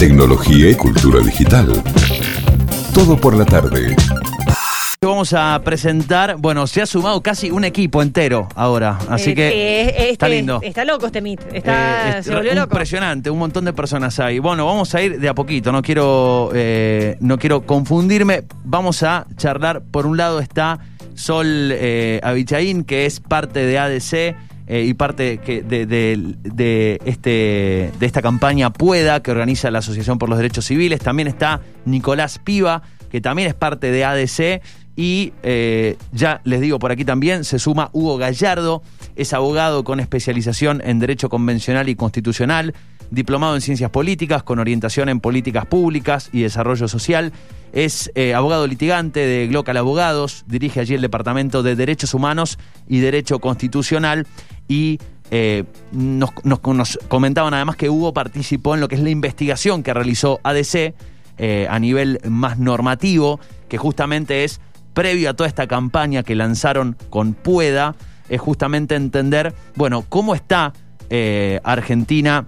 tecnología y cultura digital. Todo por la tarde. Vamos a presentar, bueno, se ha sumado casi un equipo entero ahora, así Eh, que eh, este- está lindo. Está loco este Meet. Está, Eh, es se volvió loco. Impresionante, un montón de personas hay. Bueno, vamos a ir de a poquito, no quiero, eh, no quiero confundirme. Vamos a charlar, por un lado está Sol eh, Abichaín, que es parte de ADC eh, y parte que de, de- este, de esta campaña Pueda, que organiza la Asociación por los Derechos Civiles. También está Nicolás Piva, que también es parte de ADC. Y eh, ya les digo por aquí también, se suma Hugo Gallardo, es abogado con especialización en Derecho Convencional y Constitucional, diplomado en Ciencias Políticas, con orientación en Políticas Públicas y Desarrollo Social. Es eh, abogado litigante de Glocal Abogados, dirige allí el Departamento de Derechos Humanos y Derecho Constitucional y eh, nos, comentaban además que Hugo participó en lo que es la investigación que realizó ADC eh, a nivel más normativo, que justamente es previo a toda esta campaña que lanzaron con Pueda, es justamente entender, bueno, cómo está Argentina,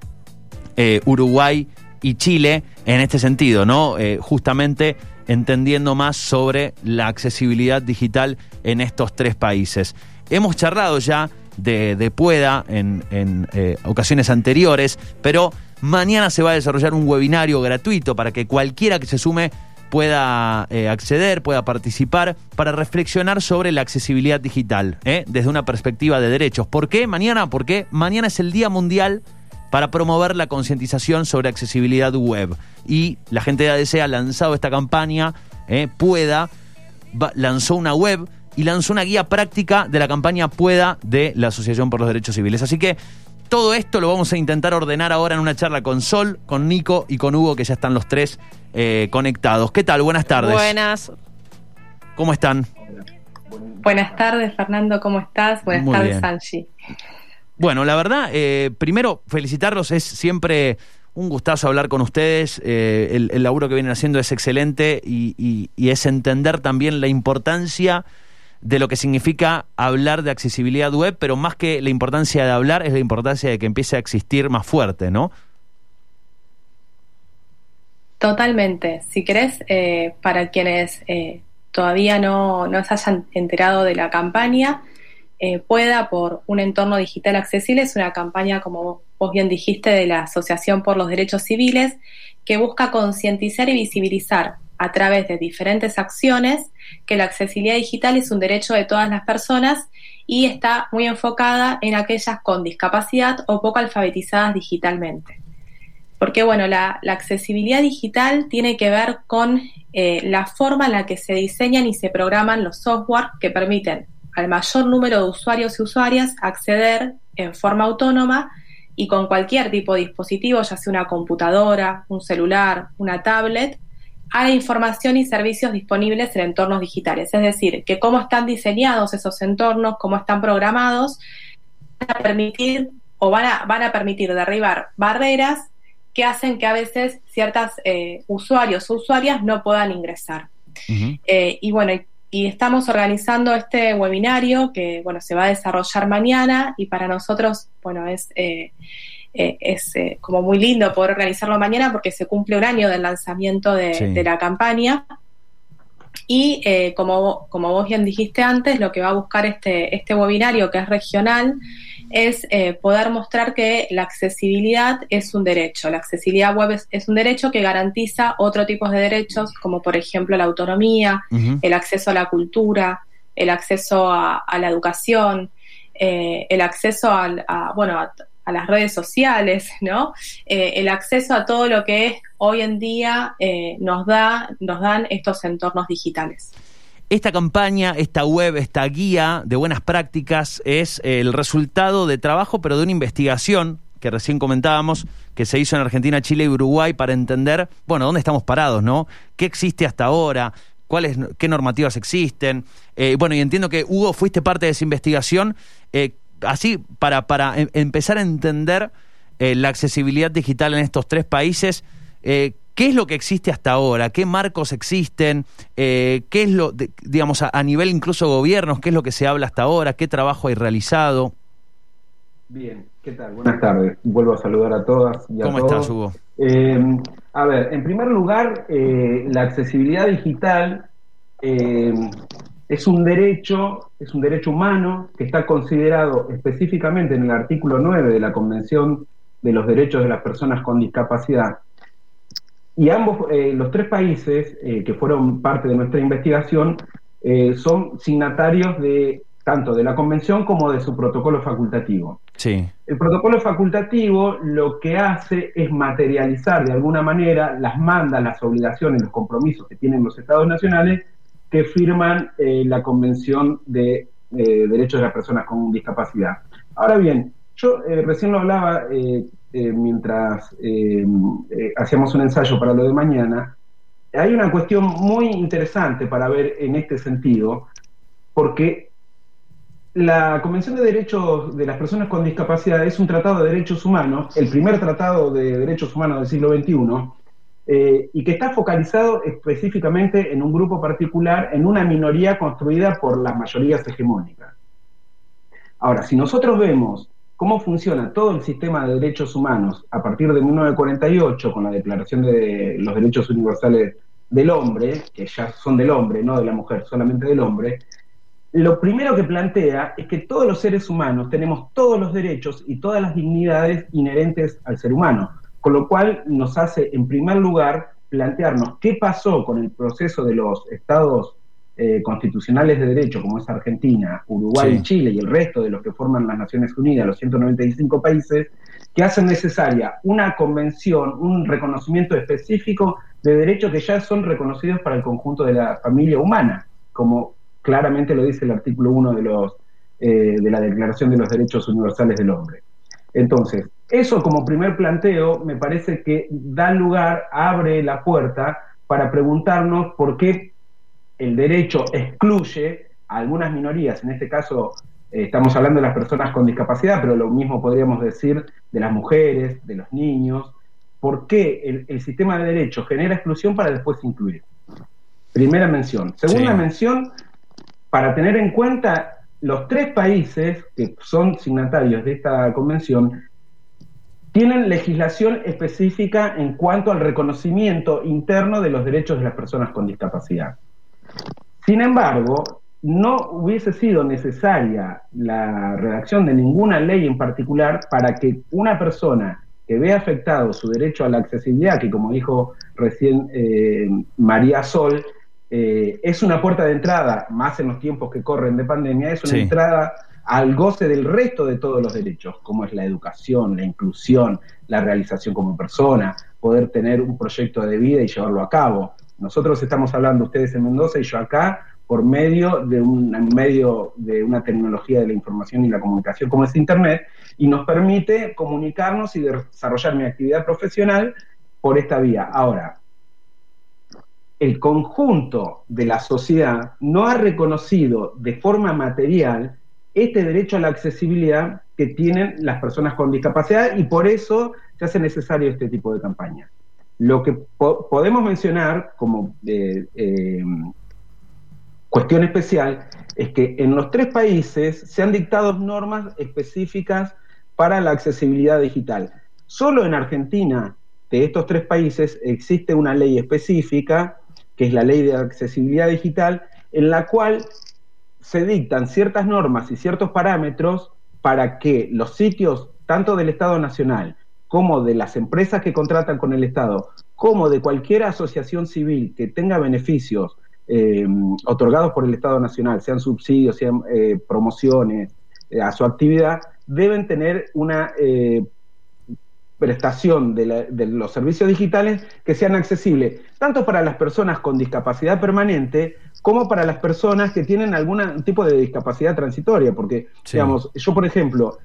eh, Uruguay y Chile en este sentido, ¿no? Eh, justamente entendiendo más sobre la accesibilidad digital en estos tres países. Hemos charlado ya de, Pueda en, en, eh, ocasiones anteriores, pero mañana se va a desarrollar un webinario gratuito para que cualquiera que se sume pueda acceder, pueda participar para reflexionar sobre la accesibilidad digital desde una perspectiva de derechos. ¿Por qué mañana? Porque mañana es el Día Mundial para promover la concientización sobre accesibilidad web. Y la gente de ADC ha lanzado esta campaña, ¿eh? Pueda, va- lanzó una web y lanzó una guía práctica de la campaña Pueda de la Asociación por los Derechos Civiles. Así que todo esto lo vamos a intentar ordenar ahora en una charla con Sol, con Nico y con Hugo, que ya están los tres eh, conectados. ¿Qué tal? Buenas tardes. Buenas. ¿Cómo están? Buenas tardes, Fernando, ¿cómo estás? Buenas Muy tardes, bien. Angie. Bueno, la verdad, eh, primero felicitarlos, es siempre un gustazo hablar con ustedes, eh, el, el laburo que vienen haciendo es excelente y, es entender también la importancia de lo que significa hablar de accesibilidad web, pero más que la importancia de hablar es la importancia de que empiece a existir más fuerte, ¿no? Totalmente. Si querés, eh, para quienes eh, todavía no, no se hayan enterado de la campaña, eh, Pueda por un entorno digital accesible es una campaña, como vos bien dijiste, de la Asociación por los Derechos Civiles, que busca concientizar y visibilizar a través de diferentes acciones que la accesibilidad digital es un derecho de todas las personas y está muy enfocada en aquellas con discapacidad o poco alfabetizadas digitalmente. Porque bueno, la, accesibilidad digital tiene que ver con eh, la forma en la que se diseñan y se programan los software que permiten al mayor número de usuarios y usuarias acceder en forma autónoma y con cualquier tipo de dispositivo, ya sea una computadora, un celular, una tablet, a la información y servicios disponibles en entornos digitales. Es decir, que cómo están diseñados esos entornos, cómo están programados, van a permitir o van a, van a permitir derribar barreras que hacen que a veces ciertos usuarios o usuarias no puedan ingresar. Eh, y bueno, y, estamos organizando este webinario que bueno se va a desarrollar mañana y para nosotros bueno es eh, eh, es eh, como muy lindo poder organizarlo mañana porque se cumple un año del lanzamiento de, Sí. de la campaña y como, como vos bien dijiste antes, lo que va a buscar este, este webinario que es regional es eh, poder mostrar que la accesibilidad es un derecho. La accesibilidad web es, es un derecho que garantiza otro tipo de derechos, como por ejemplo la autonomía, el acceso a la cultura, el acceso a, a la educación, eh, el acceso al- a, bueno, a, a las redes sociales, ¿no? Eh, el acceso a todo lo que es hoy en día nos da, nos dan estos entornos digitales. Esta campaña, esta web, esta guía de buenas prácticas es el resultado de trabajo, pero de una investigación que recién comentábamos, que se hizo en Argentina, Chile y Uruguay para entender, bueno, dónde estamos parados, ¿no? ¿Qué existe hasta ahora? ¿Cuáles, qué normativas existen? Eh, bueno, y entiendo que Hugo fuiste parte de esa investigación, eh, así para, para em- empezar a entender eh, la accesibilidad digital en estos tres países. eh, ¿Qué es lo que existe hasta ahora? ¿Qué marcos existen? Eh, ¿Qué es lo, de- digamos, a, a nivel incluso gobiernos, qué es lo que se habla hasta ahora? ¿Qué trabajo hay realizado? Bien, ¿qué tal? Buenas tardes. Vuelvo a saludar a todas y a ¿Cómo todos. estás, Hugo? Eh, A ver, en primer lugar, eh, la accesibilidad digital eh, es un derecho, es un derecho humano que está considerado específicamente en el artículo 9 de la Convención de los Derechos de las Personas con Discapacidad. Y ambos, eh, los tres países que fueron parte de nuestra investigación, son signatarios de tanto de la convención como de su protocolo facultativo. Sí. El protocolo facultativo lo que hace es materializar de alguna manera las mandas, las obligaciones, los compromisos que tienen los estados nacionales que firman eh, la Convención de eh, Derechos de las Personas con Discapacidad. Ahora bien, yo eh, recién lo hablaba mientras hacíamos un ensayo para lo de mañana. Hay una cuestión muy interesante para ver en este sentido, porque la Convención de Derechos de las Personas con Discapacidad es un tratado de derechos humanos, el primer tratado de derechos humanos del siglo XXI, eh, y que está focalizado específicamente en un grupo particular, en una minoría construida por las mayorías hegemónicas. Ahora, si nosotros vemos cómo funciona todo el sistema de derechos humanos a partir de 1948, con la Declaración de los Derechos Universales del Hombre, que ya son del hombre, no de la mujer, solamente del hombre, lo primero que plantea es que todos los seres humanos tenemos todos los derechos y todas las dignidades inherentes al ser humano, con lo cual nos hace, en primer lugar, plantearnos qué pasó con el proceso de los estados eh, constitucionales de derecho, como es Argentina, Uruguay y Chile, y el resto de los que forman las Naciones Unidas, los 195 países, que hacen necesaria una convención, un reconocimiento específico de derechos que ya son reconocidos para el conjunto de la familia humana, como claramente lo dice el artículo 1 de, los, eh, de la Declaración de los Derechos Universales del Hombre. Entonces, eso como primer planteo me parece que da lugar, abre la puerta para preguntarnos por qué el derecho excluye a algunas minorías, en este caso eh, estamos hablando de las personas con discapacidad, pero lo mismo podríamos decir de las mujeres, de los niños, por qué el, sistema de derecho genera exclusión para después incluir. Primera mención. Segunda mención, para tener en cuenta los tres países que son signatarios de esta convención, tienen legislación específica en cuanto al reconocimiento interno de los derechos de las personas con discapacidad. Sin embargo, no hubiese sido necesaria la redacción de ninguna ley en particular para que una persona que vea afectado su derecho a la accesibilidad, que como dijo recién eh, María Sol, eh, es una puerta de entrada, más en los tiempos que corren de pandemia, es una entrada al goce del resto de todos los derechos, como es la educación, la inclusión, la realización como persona, poder tener un proyecto de vida y llevarlo a cabo. Nosotros estamos hablando, ustedes en Mendoza y yo acá, por medio de un medio de una tecnología de la información y la comunicación como es Internet, y nos permite comunicarnos y desarrollar mi actividad profesional por esta vía. Ahora, el conjunto de la sociedad no ha reconocido de forma material este derecho a la accesibilidad que tienen las personas con discapacidad y por eso se hace necesario este tipo de campaña. Lo que podemos mencionar como eh, eh, cuestión especial es que en los tres países se han dictado normas específicas para la accesibilidad digital. Solo en Argentina, de estos tres países, existe una ley específica que es la ley de accesibilidad digital, en la cual se dictan ciertas normas y ciertos parámetros para que los sitios, tanto del Estado Nacional como de las empresas que contratan con el Estado, como de cualquier asociación civil que tenga beneficios eh, otorgados por el Estado Nacional, sean subsidios, sean eh, promociones eh, a su actividad, deben tener una prestación de, los servicios digitales que sean accesibles tanto para las personas con discapacidad permanente como para las personas que tienen algún tipo de discapacidad transitoria, porque, digamos, yo, por ejemplo,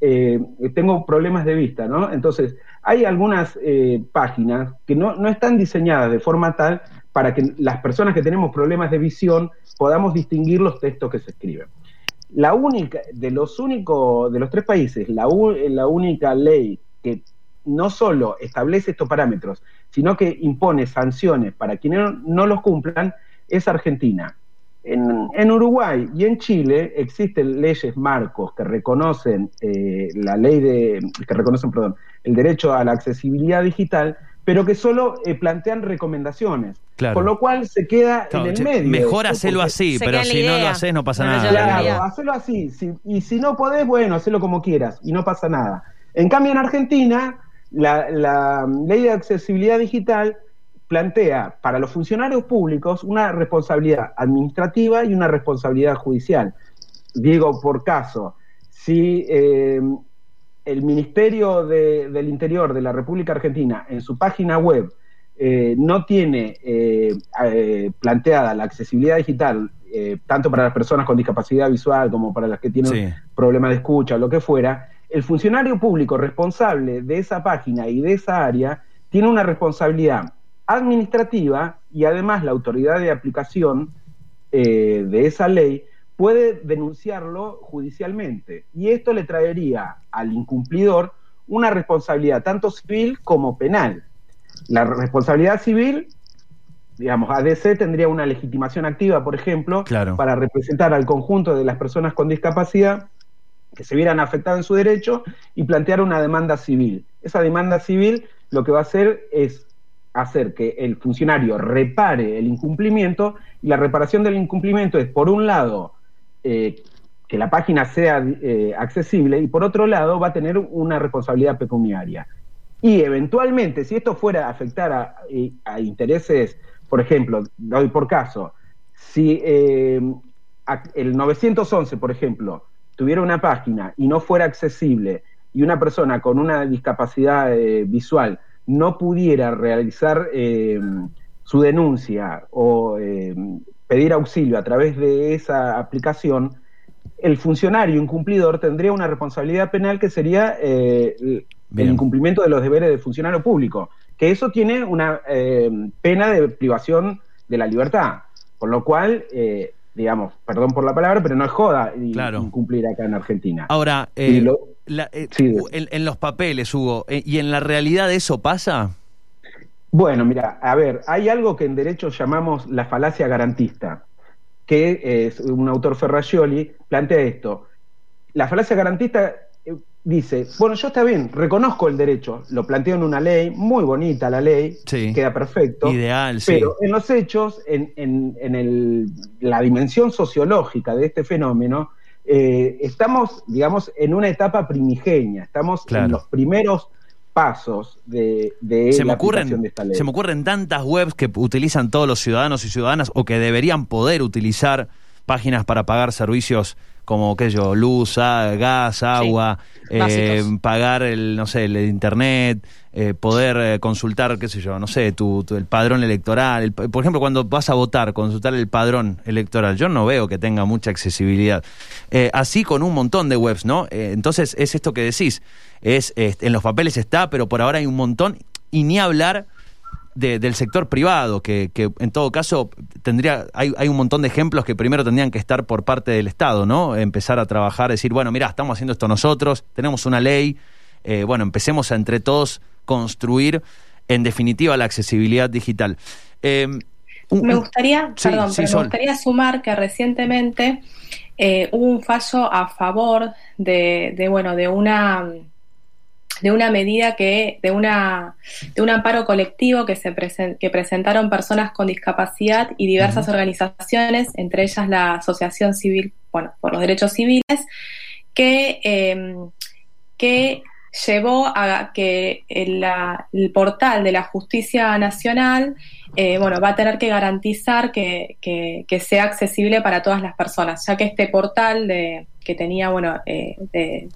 eh, tengo problemas de vista, ¿no? Entonces, hay algunas eh, páginas que no, no están diseñadas de forma tal para que las personas que tenemos problemas de visión podamos distinguir los textos que se escriben. La única, de los únicos, de los tres países, la, la única ley que no solo establece estos parámetros, sino que impone sanciones para quienes no, los cumplan, es Argentina. En, Uruguay y en Chile existen leyes marcos que reconocen eh, la ley de, que reconocen, perdón, el derecho a la accesibilidad digital, pero que solo eh, plantean recomendaciones. Claro. Con lo cual se queda Claro, en el che, medio. Mejor hacerlo así, pero en si no lo haces no pasa No, nada. Claro, hacerlo así. Si- y si no podés, bueno, hacerlo como quieras y no pasa nada. En cambio, en Argentina, la, la ley de accesibilidad digital plantea para los funcionarios públicos una responsabilidad administrativa y una responsabilidad judicial. Digo, por caso, si eh, el Ministerio de- del Interior de la República Argentina en su página web eh, no tiene eh, planteada la accesibilidad digital tanto para las personas con discapacidad visual como para las que tienen Sí. problemas de escucha o lo que fuera, el funcionario público responsable de esa página y de esa área tiene una responsabilidad administrativa y además la autoridad de aplicación eh, de esa ley puede denunciarlo judicialmente. Y esto le traería al incumplidor una responsabilidad tanto civil como penal. La responsabilidad civil, digamos, ADC tendría una legitimación activa, por ejemplo, Claro. para representar al conjunto de las personas con discapacidad que se vieran afectadas en su derecho y plantear una demanda civil. Esa demanda civil lo que va a hacer es hacer que el funcionario repare el incumplimiento y la reparación del incumplimiento es, por un lado, eh, que la página sea eh, accesible y por otro lado va a tener una responsabilidad pecuniaria. Y eventualmente, si esto fuera a afectar a, eh, intereses, por ejemplo, doy por caso, si el 911, por ejemplo, tuviera una página y no fuera accesible y una persona con una discapacidad visual no pudiera realizar eh, su denuncia o eh, pedir auxilio a través de esa aplicación, el funcionario incumplidor tendría una responsabilidad penal que sería eh, el incumplimiento de los deberes del funcionario público, que eso tiene una pena de privación de la libertad, con lo cual, digamos, perdón por la palabra, pero no es joda y- Claro. incumplir acá en Argentina. Ahora, eh, Y lo- la- eh, Sí, en, en los papeles, Hugo, eh, ¿y en la realidad eso pasa? Bueno, mira, a ver, hay algo que en derecho llamamos la falacia garantista, que es un autor Ferraccioli, plantea esto. La falacia garantista dice, bueno, yo está bien, reconozco el derecho, lo planteo en una ley, muy bonita la ley, Sí. queda perfecto, Ideal, sí. pero en los hechos, en, en- en el- la dimensión sociológica de este fenómeno, eh, estamos, digamos, en una etapa primigenia, estamos Claro. en los primeros pasos de, de se me la ocurren aplicación de esta ley. se me ocurren tantas webs que utilizan todos los ciudadanos y ciudadanas o que deberían poder utilizar páginas para pagar servicios como qué sé yo luz gas agua eh, pagar el no sé el internet eh, poder eh, consultar qué sé yo no sé tu, tu- el padrón electoral el por ejemplo cuando vas a votar consultar el padrón electoral yo no veo que tenga mucha accesibilidad. Eh, así con un montón de webs no entonces es esto que decís es este, en los papeles está pero por ahora hay un montón y ni hablar de- del sector privado, que, que en todo caso tendría, hay, hay un montón de ejemplos que primero tendrían que estar por parte del Estado, ¿no? Empezar a trabajar, decir, bueno, mira, estamos haciendo esto nosotros, tenemos una ley, eh, bueno, empecemos a entre todos construir, en definitiva, la accesibilidad digital. Eh, un- Me gustaría, Sí, perdón, sí, pero Sol. me gustaría sumar que recientemente eh, hubo un fallo a favor de, de, bueno, de una de una medida que de una de un amparo colectivo que se presen- que presentaron personas con discapacidad y diversas organizaciones, entre ellas la Asociación Civil, bueno, por los derechos civiles, que eh, que llevó a que el, la- el portal de la justicia nacional eh, bueno, va a tener que garantizar que, que- que sea accesible para todas las personas, ya que este portal de, que tenía, bueno, eh, de-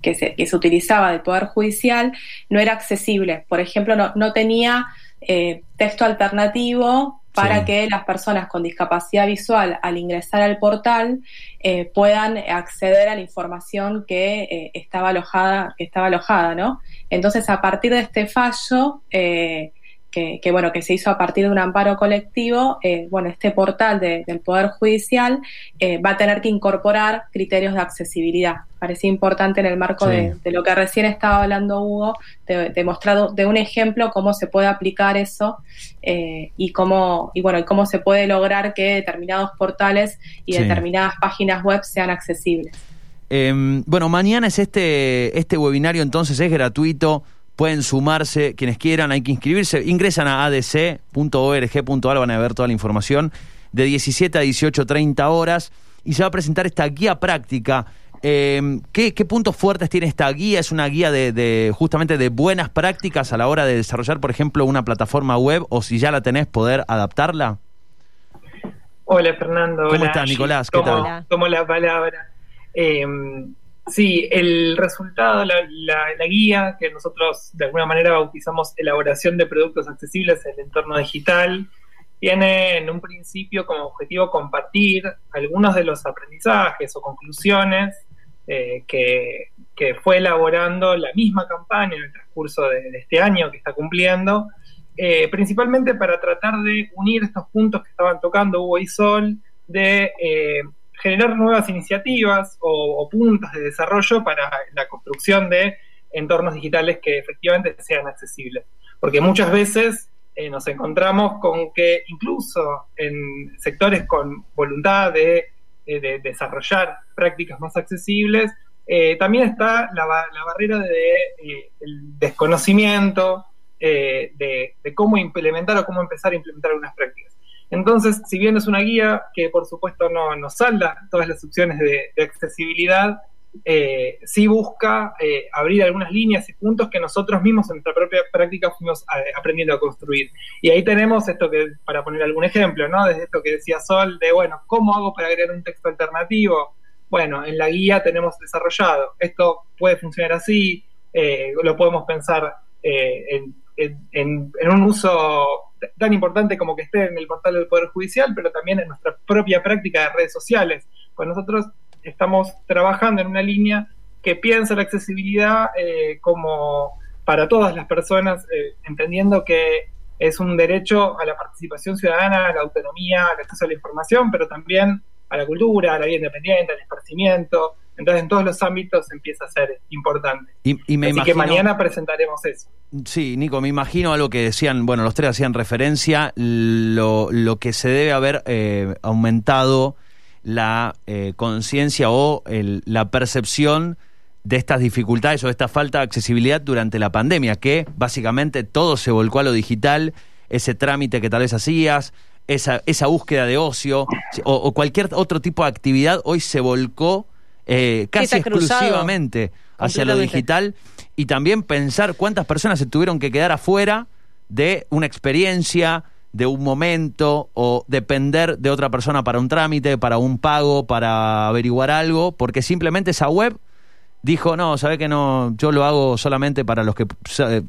que, se, que se utilizaba del Poder Judicial no era accesible. Por ejemplo, no, no tenía eh, texto alternativo para Sí. que las personas con discapacidad visual al ingresar al portal eh, puedan acceder a la información que eh, estaba alojada, que estaba alojada, ¿no? Entonces, a partir de este fallo, eh, que, que, bueno, que se hizo a partir de un amparo colectivo, eh, bueno, este portal de- del Poder Judicial eh, va a tener que incorporar criterios de accesibilidad. Parecía importante en el marco Sí. de, de lo que recién estaba hablando Hugo, de, de mostrar de un ejemplo cómo se puede aplicar eso eh, y cómo y bueno y cómo se puede lograr que determinados portales y Sí. determinadas páginas web sean accesibles. Eh, bueno, mañana es este, este webinario, entonces es gratuito. Pueden sumarse quienes quieran, hay que inscribirse, ingresan a adc.org.ar, van a ver toda la información, de 17 a 18, 30 horas, y se va a presentar esta guía práctica. Eh, ¿qué, puntos fuertes tiene esta guía? ¿Es una guía de, justamente de buenas prácticas a la hora de desarrollar, por ejemplo, una plataforma web o si ya la tenés, poder adaptarla? Hola Fernando. ¿Cómo estás, Nicolás? ¿Qué tal? Como la palabra. Eh, Sí, el resultado, la, guía que nosotros de alguna manera bautizamos elaboración de productos accesibles en el entorno digital, tiene en un principio como objetivo compartir algunos de los aprendizajes o conclusiones eh, que, fue elaborando la misma campaña en el transcurso de, este año que está cumpliendo, eh, principalmente para tratar de unir estos puntos que estaban tocando Hugo y Sol, de eh, generar nuevas iniciativas o, puntos de desarrollo para la construcción de entornos digitales que efectivamente sean accesibles. Porque muchas veces eh, nos encontramos con que incluso en sectores con voluntad de, eh, desarrollar prácticas más accesibles, eh, también está la, barrera del desconocimiento de, de, cómo implementar o cómo empezar a implementar algunas prácticas. Entonces, si bien es una guía que por supuesto no nos salda todas las opciones de, accesibilidad, eh, sí busca eh, abrir algunas líneas y puntos que nosotros mismos en nuestra propia práctica fuimos eh, aprendiendo a construir. Y ahí tenemos esto que, para poner algún ejemplo, ¿no? Desde esto que decía Sol, de, bueno, ¿cómo hago para agregar un texto alternativo? Bueno, en la guía tenemos desarrollado, esto puede funcionar así, lo podemos pensar en, en un uso tan importante como que esté en el portal del Poder Judicial, pero también en nuestra propia práctica de redes sociales. Pues nosotros estamos trabajando en una línea que piensa la accesibilidad eh, como para todas las personas, eh, entendiendo que es un derecho a la participación ciudadana, a la autonomía, al acceso a la información, pero también a la cultura, a la vida independiente, al esparcimiento, entonces, en todos los ámbitos empieza a ser importante. Y, me Así que mañana presentaremos eso. Sí, Nico, me imagino algo que decían, bueno, los tres hacían referencia, lo, lo que se debe haber eh, aumentado la eh, conciencia o la percepción de estas dificultades o de esta falta de accesibilidad durante la pandemia, que básicamente todo se volcó a lo digital, ese trámite que tal vez hacías, esa, esa búsqueda de ocio o cualquier otro tipo de actividad hoy se volcó eh, casi exclusivamente hacia lo digital y también pensar cuántas personas se tuvieron que quedar afuera de una experiencia, de un momento o depender de otra persona para un trámite, para un pago, para averiguar algo, porque simplemente esa web dijo, no, sabe que no, yo lo hago solamente para los que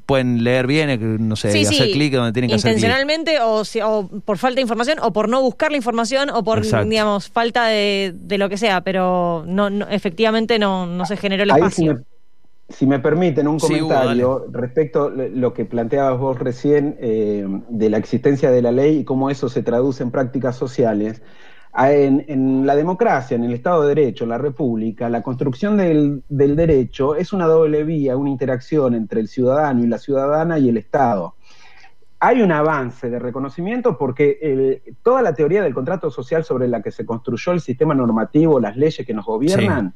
pueden leer bien, eh, no sé, hacer clic donde tienen que hacer clic. Intencionalmente o, o, por falta de información o por no buscar la información o por, digamos, falta de, de, lo que sea, pero no, efectivamente no, no se generó el espacio. Si me, permiten un comentario respecto a lo que planteabas vos recién eh, de la existencia de la ley y cómo eso se traduce en prácticas sociales. En, la democracia, en el Estado de Derecho, en la República, la construcción del, derecho es una doble vía, una interacción entre el ciudadano y la ciudadana y el Estado. Hay un avance de reconocimiento porque toda la teoría del contrato social sobre la que se construyó el sistema normativo, las leyes que nos gobiernan,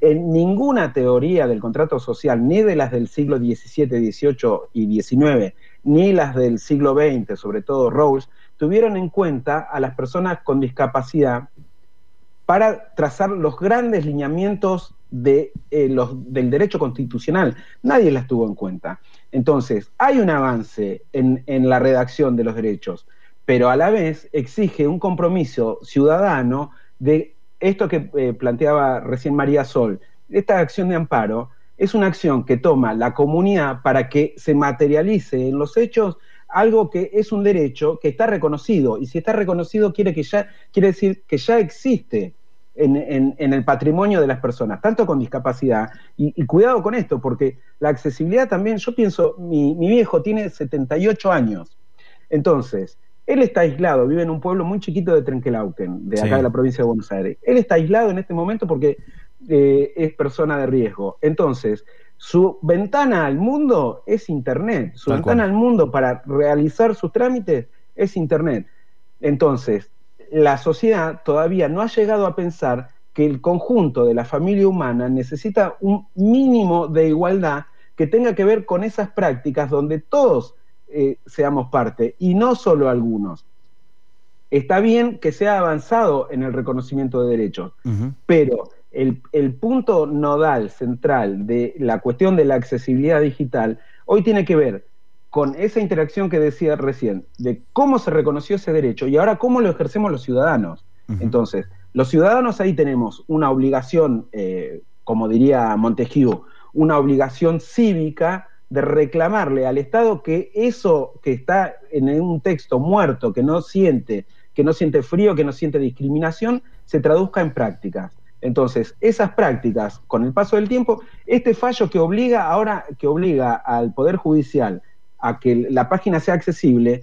en ninguna teoría del contrato social, ni de las del siglo XVII, XVIII y XIX, ni las del siglo XX, sobre todo Rawls, tuvieron en cuenta a las personas con discapacidad para trazar los grandes lineamientos de, eh, los, del derecho constitucional. Nadie las tuvo en cuenta. Entonces, hay un avance en, la redacción de los derechos, pero a la vez exige un compromiso ciudadano de esto que eh, planteaba recién María Sol, esta acción de amparo es una acción que toma la comunidad para que se materialice en los hechos algo que es un derecho que está reconocido. Y si está reconocido quiere, que ya, quiere decir que ya existe en, el patrimonio de las personas, tanto con discapacidad. Y, cuidado con esto, porque la accesibilidad también, yo pienso, mi, viejo tiene 78 años. Entonces, él está aislado, vive en un pueblo muy chiquito de Trenquelauquen, de acá de la provincia de Buenos Aires. Él está aislado en este momento porque eh, es persona de riesgo. Entonces, su ventana al mundo es Internet. Su ventana al mundo para realizar sus trámites es Internet. Entonces, la sociedad todavía no ha llegado a pensar que el conjunto de la familia humana necesita un mínimo de igualdad que tenga que ver con esas prácticas donde todos eh, seamos parte y no solo algunos. Está bien que sea avanzado en el reconocimiento de derechos, pero el, el, punto nodal central de la cuestión de la accesibilidad digital hoy tiene que ver con esa interacción que decía recién, de cómo se reconoció ese derecho y ahora cómo lo ejercemos los ciudadanos. Entonces, los ciudadanos ahí tenemos una obligación, eh, como diría Montesquieu, una obligación cívica de reclamarle al Estado que eso que está en un texto muerto, que no siente, que no siente frío, que no siente discriminación, se traduzca en prácticas. Entonces, esas prácticas, con el paso del tiempo, este fallo que obliga ahora, que obliga al Poder Judicial a que la página sea accesible,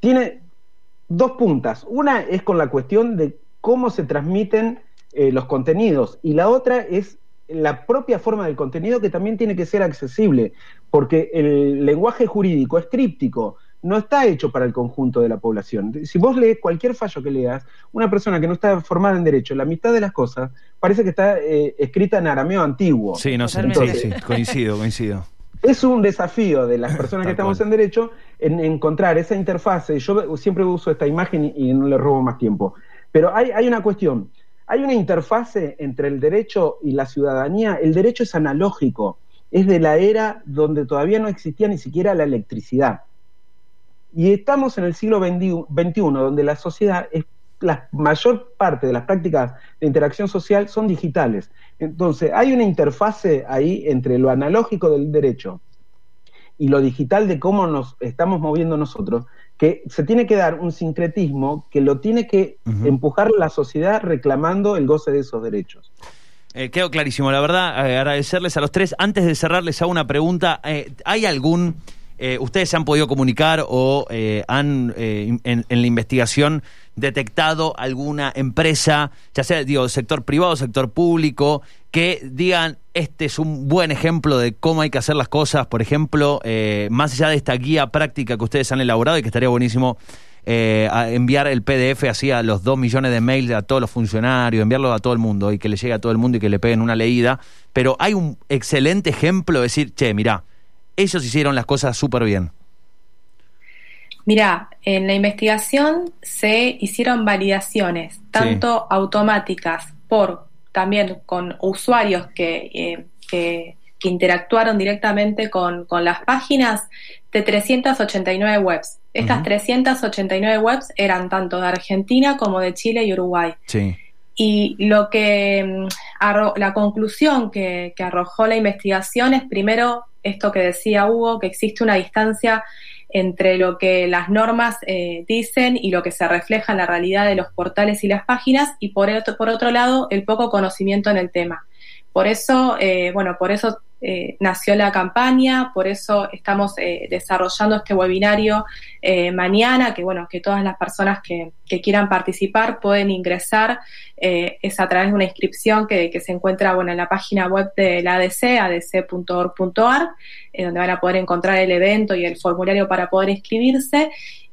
tiene dos puntas. Una es con la cuestión de cómo se transmiten eh, los contenidos y la otra es la propia forma del contenido que también tiene que ser accesible, porque el lenguaje jurídico es críptico, no está hecho para el conjunto de la población. Si vos lees cualquier fallo que leas, una persona que no está formada en derecho, la mitad de las cosas parece que está eh, escrita en arameo antiguo. Sí, no sé, sí, coincido, coincido. Es un desafío de las personas que estamos en derecho en encontrar esa interfase. Yo siempre uso esta imagen y no le robo más tiempo. Pero hay, hay una cuestión. Hay una interfase entre el derecho y la ciudadanía. El derecho es analógico. Es de la era donde todavía no existía ni siquiera la electricidad. Y estamos en el siglo XXI, donde la sociedad es la mayor parte de las prácticas de interacción social son digitales. Entonces, hay una interfase ahí entre lo analógico del derecho y lo digital de cómo nos estamos moviendo nosotros, que se tiene que dar un sincretismo que lo tiene que empujar la sociedad reclamando el goce de esos derechos. Eh, quedó clarísimo, la verdad, eh, agradecerles a los tres. Antes de cerrarles hago una pregunta. Eh, ¿Hay algún, ustedes se han podido comunicar o han en, la investigación detectado alguna empresa, ya sea, digo, sector privado, sector público, que digan, este es un buen ejemplo de cómo hay que hacer las cosas, por ejemplo, eh, más allá de esta guía práctica que ustedes han elaborado y que estaría buenísimo eh, enviar el PDF así a los dos millones de mails a todos los funcionarios, enviarlo a todo el mundo y que le llegue a todo el mundo y que le peguen una leída, pero hay un excelente ejemplo de decir, che, mirá, ellos hicieron las cosas súper bien. Mira, en la investigación se hicieron validaciones, tanto automáticas por también con usuarios que, eh, que, interactuaron directamente con, las páginas de 389 webs. Estas 389 webs eran tanto de Argentina como de Chile y Uruguay. Y lo que la conclusión que, que arrojó la investigación es primero esto que decía Hugo, que existe una distancia entre lo que las normas eh, dicen y lo que se refleja en la realidad de los portales y las páginas, y por otro, por otro lado, el poco conocimiento en el tema. Por eso, eh, bueno, por eso eh, nació la campaña, por eso estamos eh, desarrollando este webinario eh, mañana, que bueno, que todas las personas que, quieran participar pueden ingresar, es a través de una inscripción que, se encuentra bueno, en la página web de la ADC, adc.org.ar, donde van a poder encontrar el evento y el formulario para poder inscribirse.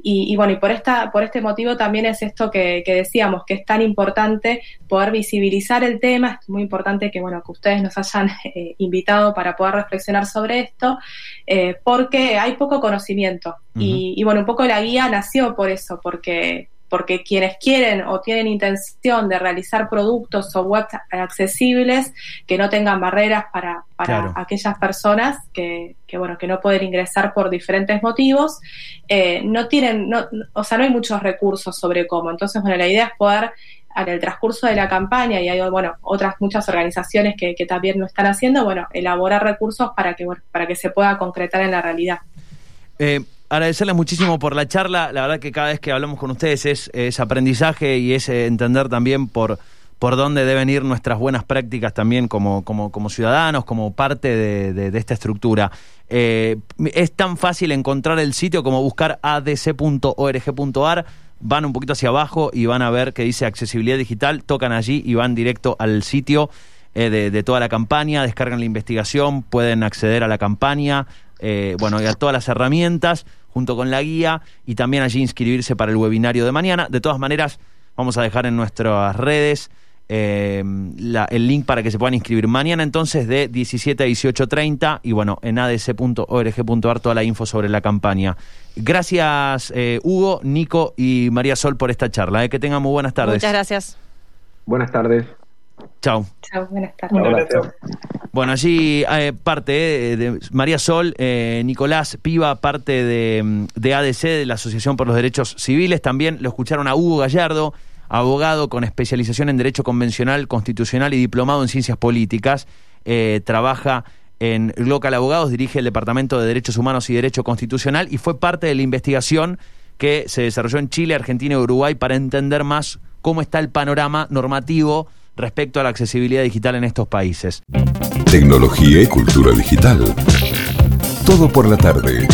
Y, bueno, y por, esta, por este motivo también es esto que, decíamos, que es tan importante poder visibilizar el tema, es muy importante que, bueno, que ustedes nos hayan invitado para poder reflexionar sobre esto, eh, porque hay poco conocimiento. y, bueno, un poco la guía nació por eso, porque porque quienes quieren o tienen intención de realizar productos o webs accesibles que no tengan barreras para, para aquellas personas que, que, bueno que no pueden ingresar por diferentes motivos eh, no tienen no, o sea no hay muchos recursos sobre cómo. Entonces bueno la idea es poder en el transcurso de la campaña y hay bueno otras muchas organizaciones que, también lo están haciendo bueno elaborar recursos para que para que se pueda concretar en la realidad. Eh, agradecerles muchísimo por la charla. La verdad que cada vez que hablamos con ustedes es, aprendizaje y es eh, entender también por por dónde deben ir nuestras buenas prácticas también como, como, como ciudadanos, como parte de, esta estructura. Eh, es tan fácil encontrar el sitio como buscar adc.org.ar van un poquito hacia abajo y van a ver que dice accesibilidad digital, tocan allí y van directo al sitio eh, de, toda la campaña, descargan la investigación, pueden acceder a la campaña, eh, bueno, y a todas las herramientas junto con la guía y también allí inscribirse para el webinario de mañana. De todas maneras, vamos a dejar en nuestras redes eh, el link para que se puedan inscribir. Mañana entonces de 17 a 18.30 y bueno, en adc.org.ar toda la info sobre la campaña. Gracias eh, Hugo, Nico y María Sol por esta charla. Eh. Que tengan muy buenas tardes. Muchas gracias. Buenas tardes. Chao. Chao, buenas tardes. Bueno, allí parte de María Sol, Nicolás Piva, parte de, de ADC, de la Asociación por los Derechos Civiles. También lo escucharon a Hugo Gallardo abogado con especialización en Derecho Convencional, Constitucional y diplomado en Ciencias Políticas. Eh, trabaja en Local Abogados, dirige el Departamento de Derechos Humanos y Derecho Constitucional y fue parte de la investigación que se desarrolló en Chile, Argentina y Uruguay para entender más cómo está el panorama normativo respecto a la accesibilidad digital en estos países. Tecnología y cultura digital. Todo por la tarde.